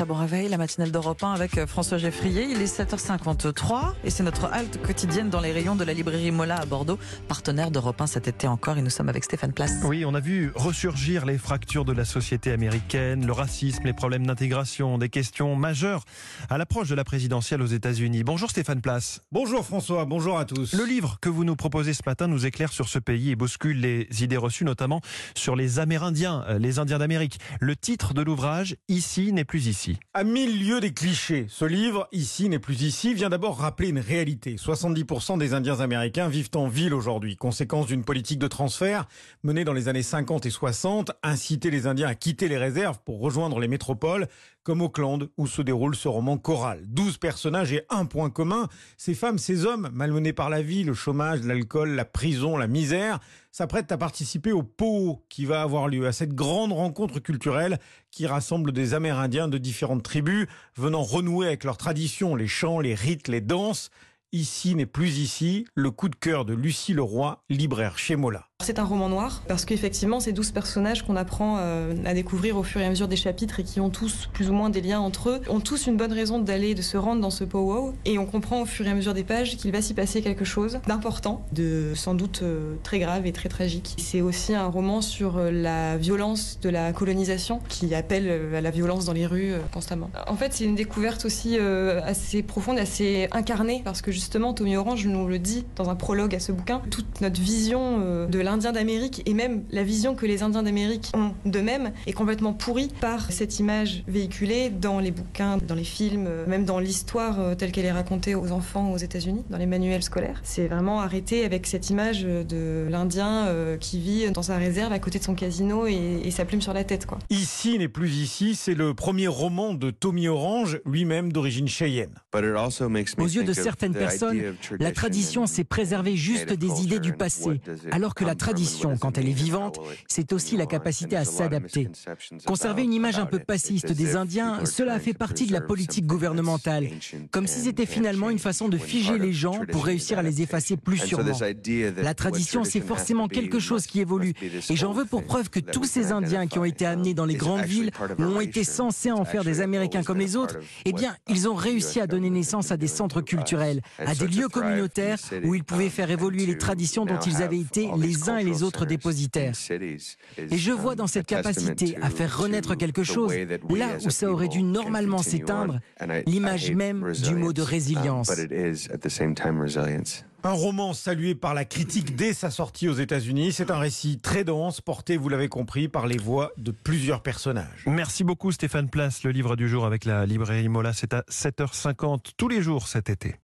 Très bon réveil, la matinale d'Europe 1 avec euh, François Geffrier. Il est 7h53 et c'est notre halte quotidienne dans les rayons de la librairie Mola à Bordeaux, partenaire d'Europe 1 cet été encore. Et nous sommes avec Stéphane Place. Oui, on a vu ressurgir les fractures de la société américaine, le racisme, les problèmes d'intégration, des questions majeures à l'approche de la présidentielle aux États-Unis. Bonjour Stéphane Place. Bonjour François, bonjour à tous. Le livre que vous nous proposez ce matin nous éclaire sur ce pays et bouscule les idées reçues, notamment sur les Amérindiens, euh, les Indiens d'Amérique. Le titre de l'ouvrage, Ici n'est plus ici. À mille lieues des clichés, ce livre, Ici n'est plus ici, vient d'abord rappeler une réalité. 70% des Indiens américains vivent en ville aujourd'hui, conséquence d'une politique de transfert menée dans les années 50 et 60, inciter les Indiens à quitter les réserves pour rejoindre les métropoles, comme Auckland, où se déroule ce roman choral. 12 personnages et un point commun, ces femmes, ces hommes, malmenés par la vie, le chômage, l'alcool, la prison, la misère, s'apprêtent à participer au pot qui va avoir lieu, à cette grande rencontre culturelle qui rassemble des Amérindiens de différentes tribus venant renouer avec leurs traditions, les chants, les rites, les danses. Ici n'est plus ici, le coup de cœur de Lucie Leroy, libraire chez Mola. C'est un roman noir parce qu'effectivement, ces douze personnages qu'on apprend euh, à découvrir au fur et à mesure des chapitres et qui ont tous plus ou moins des liens entre eux, ont tous une bonne raison d'aller, de se rendre dans ce powwow. Et on comprend au fur et à mesure des pages qu'il va s'y passer quelque chose d'important, de sans doute euh, très grave et très tragique. C'est aussi un roman sur euh, la violence de la colonisation qui appelle à la violence dans les rues constamment. En fait, c'est une découverte aussi assez profonde, assez incarnée parce que justement, Tommy Orange nous le dit dans un prologue à ce bouquin, toute notre vision de l'Indien d'Amérique et même la vision que les Indiens d'Amérique ont d'eux-mêmes est complètement pourrie par cette image véhiculée dans les bouquins, dans les films, même dans l'histoire telle qu'elle est racontée aux enfants aux États-Unis, dans les manuels scolaires. C'est vraiment arrêté avec cette image de l'Indien qui vit dans sa réserve à côté de son casino et, et sa plume sur la tête. Quoi. Ici n'est plus ici, c'est le premier roman de Tommy Orange, lui-même d'origine cheyenne. Aux yeux de certaines personnes, la tradition, c'est préserver juste des idées du passé, alors que la tradition, quand elle est vivante, c'est aussi la capacité à s'adapter. Conserver une image un peu passiste des Indiens, cela a fait partie de la politique gouvernementale, comme si c'était finalement une façon de figer les gens pour réussir à les effacer plus sûrement. La tradition, c'est forcément quelque chose qui évolue, et j'en veux pour preuve que tous ces Indiens qui ont été amenés dans les grandes villes ont été censés en faire des Américains comme les autres, eh bien, ils ont réussi à donner naissance à des centres culturels, à des lieux communautaires où ils pouvaient faire évoluer les traditions dont ils avaient été les uns et les autres dépositaires. Et je vois dans cette capacité à faire renaître quelque chose, là où ça aurait dû normalement s'éteindre, l'image même du mot de résilience. Un roman salué par la critique dès sa sortie aux États-Unis. C'est un récit très dense, porté, vous l'avez compris, par les voix de plusieurs personnages. Merci beaucoup Stéphane Place. Le livre du jour avec la librairie Mola, c'est à 7h50 tous les jours cet été.